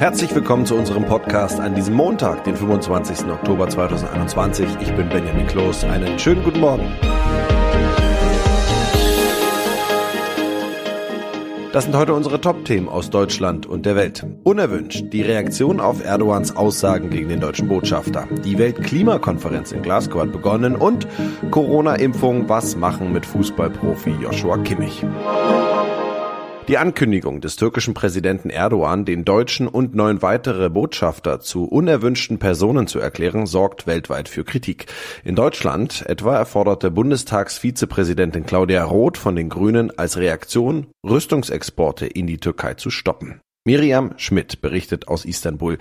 Herzlich willkommen zu unserem Podcast an diesem Montag, den 25. Oktober 2021. Ich bin Benjamin Kloß. Einen schönen guten Morgen. Das sind heute unsere Top-Themen aus Deutschland und der Welt. Unerwünscht die Reaktion auf Erdogans Aussagen gegen den deutschen Botschafter. Die Weltklimakonferenz in Glasgow hat begonnen und Corona-Impfung, was machen mit Fußballprofi Joshua Kimmich. Die Ankündigung des türkischen Präsidenten Erdogan, den deutschen und neun weitere Botschafter zu unerwünschten Personen zu erklären, sorgt weltweit für Kritik. In Deutschland etwa erforderte Bundestagsvizepräsidentin Claudia Roth von den Grünen als Reaktion, Rüstungsexporte in die Türkei zu stoppen. Miriam Schmidt berichtet aus Istanbul.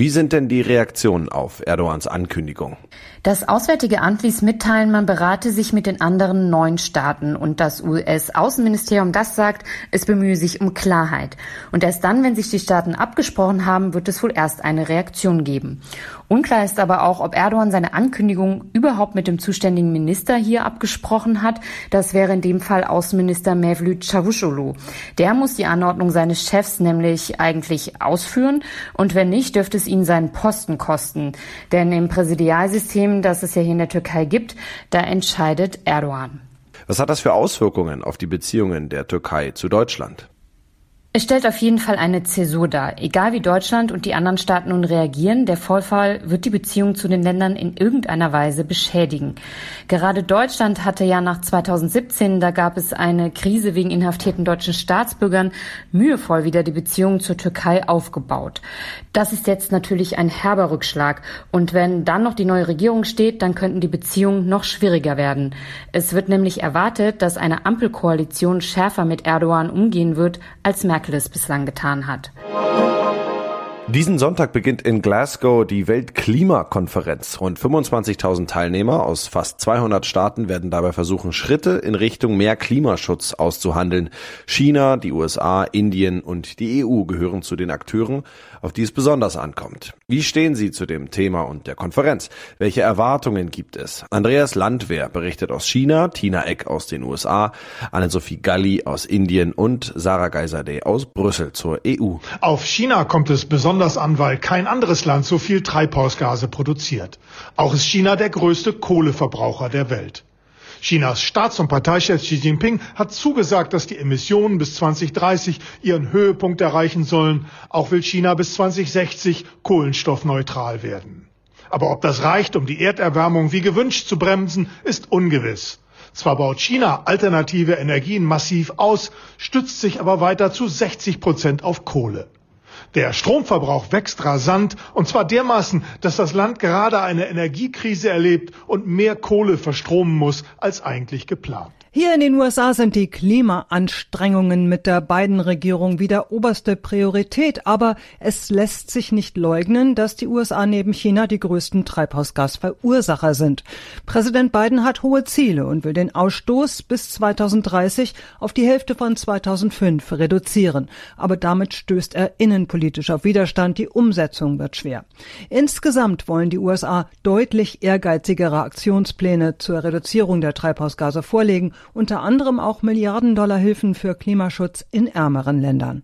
Wie sind denn die Reaktionen auf Erdogans Ankündigung? Das Auswärtige Amt ließ mitteilen, man berate sich mit den anderen neun Staaten und das US-Außenministerium, das sagt, es bemühe sich um Klarheit. Und erst dann, wenn sich die Staaten abgesprochen haben, wird es wohl erst eine Reaktion geben. Unklar ist aber auch, ob Erdogan seine Ankündigung überhaupt mit dem zuständigen Minister hier abgesprochen hat. Das wäre in dem Fall Außenminister Mevlüt Çavuşoğlu. Der muss die Anordnung seines Chefs nämlich eigentlich ausführen und wenn nicht, dürfte es ihn seinen Posten kosten. Denn im Präsidialsystem, das es ja hier in der Türkei gibt, da entscheidet Erdogan. Was hat das für Auswirkungen auf die Beziehungen der Türkei zu Deutschland? Es stellt auf jeden Fall eine Zäsur dar. Egal wie Deutschland und die anderen Staaten nun reagieren, der Vorfall wird die Beziehung zu den Ländern in irgendeiner Weise beschädigen. Gerade Deutschland hatte ja nach 2017, da gab es eine Krise wegen inhaftierten deutschen Staatsbürgern, mühevoll wieder die Beziehungen zur Türkei aufgebaut. Das ist jetzt natürlich ein herber Rückschlag. Und wenn dann noch die neue Regierung steht, dann könnten die Beziehungen noch schwieriger werden. Es wird nämlich erwartet, dass eine Ampelkoalition schärfer mit Erdogan umgehen wird, als Merkel Merkel es bislang getan hat. Diesen Sonntag beginnt in Glasgow die Weltklimakonferenz. Rund 25.000 Teilnehmer aus fast 200 Staaten werden dabei versuchen, Schritte in Richtung mehr Klimaschutz auszuhandeln. China, die USA, Indien und die EU gehören zu den Akteuren, auf die es besonders ankommt. Wie stehen Sie zu dem Thema und der Konferenz? Welche Erwartungen gibt es? Andreas Landwehr berichtet aus China, Tina Eck aus den USA, Anne-Sophie Galli aus Indien und Sarah Geisadeh aus Brüssel zur EU. Auf China kommt es besonders an, weil kein anderes Land so viel Treibhausgase produziert. Auch ist China der größte Kohleverbraucher der Welt. Chinas Staats- und Parteichef Xi Jinping hat zugesagt, dass die Emissionen bis 2030 ihren Höhepunkt erreichen sollen. Auch will China bis 2060 kohlenstoffneutral werden. Aber ob das reicht, um die Erderwärmung wie gewünscht zu bremsen, ist ungewiss. Zwar baut China alternative Energien massiv aus, stützt sich aber weiter zu 60 Prozent auf Kohle. Der Stromverbrauch wächst rasant und zwar dermaßen, dass das Land gerade eine Energiekrise erlebt und mehr Kohle verstromen muss als eigentlich geplant. Hier in den USA sind die Klimaanstrengungen mit der Biden-Regierung wieder oberste Priorität, aber es lässt sich nicht leugnen, dass die USA neben China die größten Treibhausgasverursacher sind. Präsident Biden hat hohe Ziele und will den Ausstoß bis 2030 auf die Hälfte von 2005 reduzieren, aber damit stößt er innenpolitisch auf Widerstand, die Umsetzung wird schwer. Insgesamt wollen die USA deutlich ehrgeizigere Aktionspläne zur Reduzierung der Treibhausgase vorlegen unter anderem auch Milliarden-Dollar-Hilfen für Klimaschutz in ärmeren Ländern.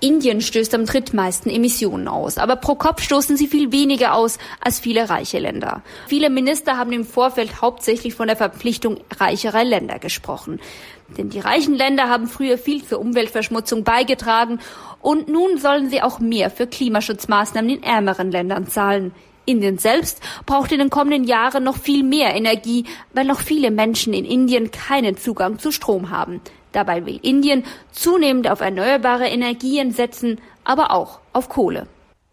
Indien stößt am drittmeisten Emissionen aus, aber pro Kopf stoßen sie viel weniger aus als viele reiche Länder. Viele Minister haben im Vorfeld hauptsächlich von der Verpflichtung reicherer Länder gesprochen. Denn die reichen Länder haben früher viel zur Umweltverschmutzung beigetragen und nun sollen sie auch mehr für Klimaschutzmaßnahmen in ärmeren Ländern zahlen. Indien selbst braucht in den kommenden Jahren noch viel mehr Energie, weil noch viele Menschen in Indien keinen Zugang zu Strom haben. Dabei will Indien zunehmend auf erneuerbare Energien setzen, aber auch auf Kohle.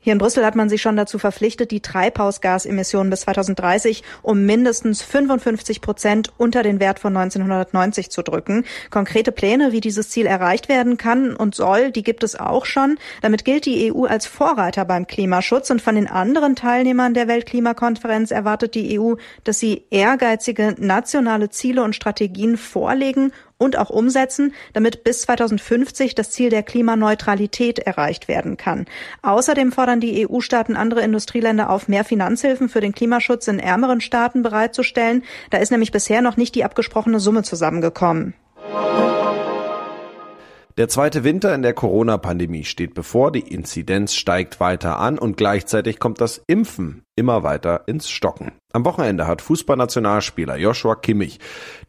Hier in Brüssel hat man sich schon dazu verpflichtet, die Treibhausgasemissionen bis 2030 um mindestens 55 Prozent unter den Wert von 1990 zu drücken. Konkrete Pläne, wie dieses Ziel erreicht werden kann und soll, die gibt es auch schon. Damit gilt die EU als Vorreiter beim Klimaschutz und von den anderen Teilnehmern der Weltklimakonferenz erwartet die EU, dass sie ehrgeizige nationale Ziele und Strategien vorlegen und auch umsetzen, damit bis 2050 das Ziel der Klimaneutralität erreicht werden kann. Außerdem fordern die EU-Staaten andere Industrieländer auf, mehr Finanzhilfen für den Klimaschutz in ärmeren Staaten bereitzustellen. Da ist nämlich bisher noch nicht die abgesprochene Summe zusammengekommen. Der zweite Winter in der Corona-Pandemie steht bevor, die Inzidenz steigt weiter an und gleichzeitig kommt das Impfen immer weiter ins Stocken. Am Wochenende hat Fußballnationalspieler Joshua Kimmich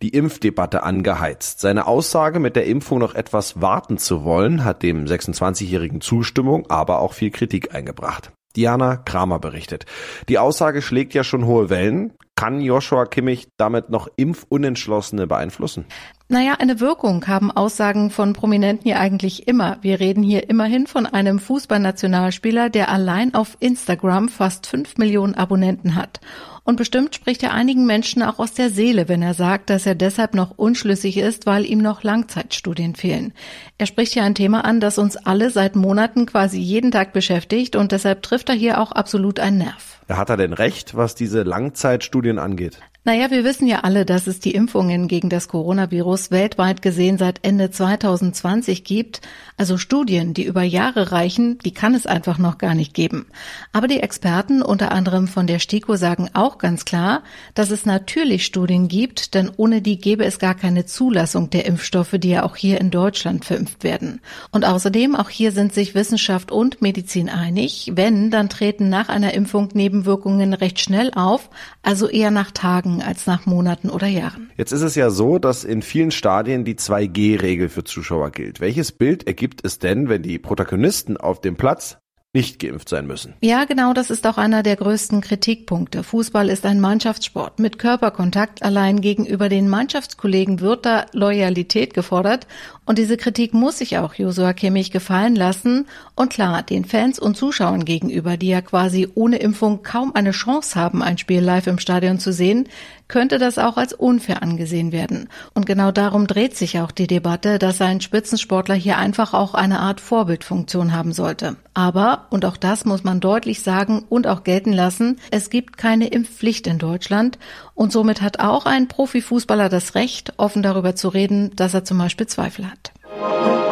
die Impfdebatte angeheizt. Seine Aussage, mit der Impfung noch etwas warten zu wollen, hat dem 26-jährigen Zustimmung, aber auch viel Kritik eingebracht. Diana Kramer berichtet. Die Aussage schlägt ja schon hohe Wellen. Kann Joshua Kimmich damit noch Impfunentschlossene beeinflussen? Naja, eine Wirkung haben Aussagen von Prominenten ja eigentlich immer. Wir reden hier immerhin von einem Fußballnationalspieler, der allein auf Instagram fast fünf Millionen Abonnenten hat. Und bestimmt spricht er einigen Menschen auch aus der Seele, wenn er sagt, dass er deshalb noch unschlüssig ist, weil ihm noch Langzeitstudien fehlen. Er spricht hier ein Thema an, das uns alle seit Monaten quasi jeden Tag beschäftigt und deshalb trifft er hier auch absolut einen Nerv. Hat er denn recht, was diese Langzeitstudien angeht? Naja, wir wissen ja alle, dass es die Impfungen gegen das Coronavirus weltweit gesehen seit Ende 2020 gibt. Also Studien, die über Jahre reichen, die kann es einfach noch gar nicht geben. Aber die Experten, unter anderem von der STIKO, sagen auch ganz klar, dass es natürlich Studien gibt, denn ohne die gäbe es gar keine Zulassung der Impfstoffe, die ja auch hier in Deutschland verimpft werden. Und außerdem, auch hier sind sich Wissenschaft und Medizin einig, wenn, dann treten nach einer Impfung Nebenwirkungen recht schnell auf, also eher nach Tagen als nach Monaten oder Jahren. Jetzt ist es ja so, dass in vielen Stadien die 2G-Regel für Zuschauer gilt. Welches Bild ergibt es denn, wenn die Protagonisten auf dem Platz nicht geimpft sein müssen. Ja, genau, das ist auch einer der größten Kritikpunkte. Fußball ist ein Mannschaftssport mit Körperkontakt. Allein gegenüber den Mannschaftskollegen wird da Loyalität gefordert. Und diese Kritik muss sich auch Josua Kimmich gefallen lassen. Und klar, den Fans und Zuschauern gegenüber, die ja quasi ohne Impfung kaum eine Chance haben, ein Spiel live im Stadion zu sehen, könnte das auch als unfair angesehen werden. Und genau darum dreht sich auch die Debatte, dass ein Spitzensportler hier einfach auch eine Art Vorbildfunktion haben sollte. Aber, und auch das muss man deutlich sagen und auch gelten lassen, es gibt keine Impfpflicht in Deutschland und somit hat auch ein Profifußballer das Recht, offen darüber zu reden, dass er zum Beispiel Zweifel hat.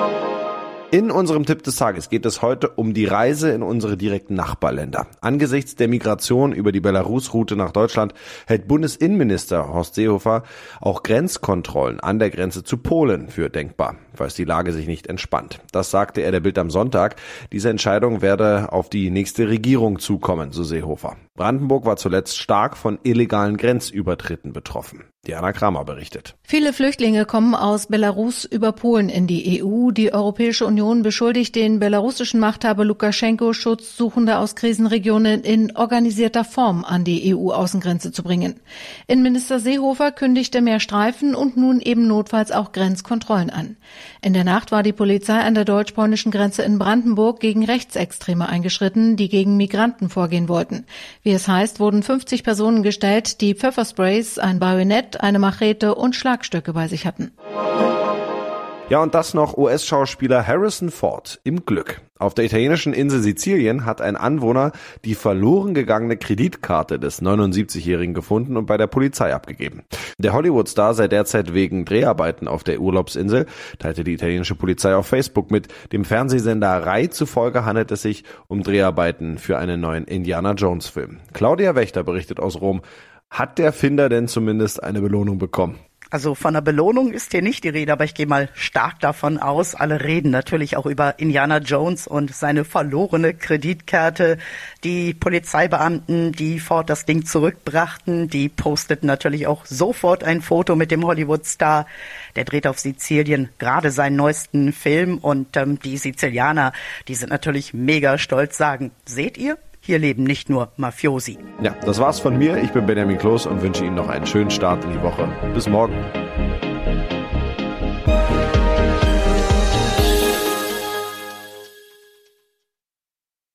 In unserem Tipp des Tages geht es heute um die Reise in unsere direkten Nachbarländer. Angesichts der Migration über die Belarus-Route nach Deutschland hält Bundesinnenminister Horst Seehofer auch Grenzkontrollen an der Grenze zu Polen für denkbar, falls die Lage sich nicht entspannt. Das sagte er der Bild am Sonntag. Diese Entscheidung werde auf die nächste Regierung zukommen, so Seehofer. Brandenburg war zuletzt stark von illegalen Grenzübertritten betroffen. Diana Kramer berichtet. Viele Flüchtlinge kommen aus Belarus über Polen in die EU. Die Europäische Union beschuldigt den belarussischen Machthaber Lukaschenko, Schutzsuchende aus Krisenregionen in organisierter Form an die EU-Außengrenze zu bringen. Innenminister Seehofer kündigte mehr Streifen und nun eben notfalls auch Grenzkontrollen an. In der Nacht war die Polizei an der deutsch-polnischen Grenze in Brandenburg gegen Rechtsextreme eingeschritten, die gegen Migranten vorgehen wollten. Wie es heißt, wurden 50 Personen gestellt, die Pfeffersprays, ein Bajonett, eine Machete und Schlagstöcke bei sich hatten. Ja, und das noch US-Schauspieler Harrison Ford im Glück. Auf der italienischen Insel Sizilien hat ein Anwohner die verloren gegangene Kreditkarte des 79-Jährigen gefunden und bei der Polizei abgegeben. Der Hollywood-Star sei derzeit wegen Dreharbeiten auf der Urlaubsinsel, teilte die italienische Polizei auf Facebook mit. Dem Fernsehsender Rai zufolge handelt es sich um Dreharbeiten für einen neuen Indiana Jones-Film. Claudia Wächter berichtet aus Rom. Hat der Finder denn zumindest eine Belohnung bekommen? Also von einer Belohnung ist hier nicht die Rede, aber ich gehe mal stark davon aus. Alle reden natürlich auch über Indiana Jones und seine verlorene Kreditkarte. Die Polizeibeamten, die Ford das Ding zurückbrachten, die posteten natürlich auch sofort ein Foto mit dem Hollywood-Star. Der dreht auf Sizilien gerade seinen neuesten Film und ähm, die Sizilianer, die sind natürlich mega stolz, sagen, seht ihr, hier leben nicht nur Mafiosi. Ja, das war's von mir. Ich bin Benjamin Kloß und wünsche Ihnen noch einen schönen Start in die Woche. Bis morgen.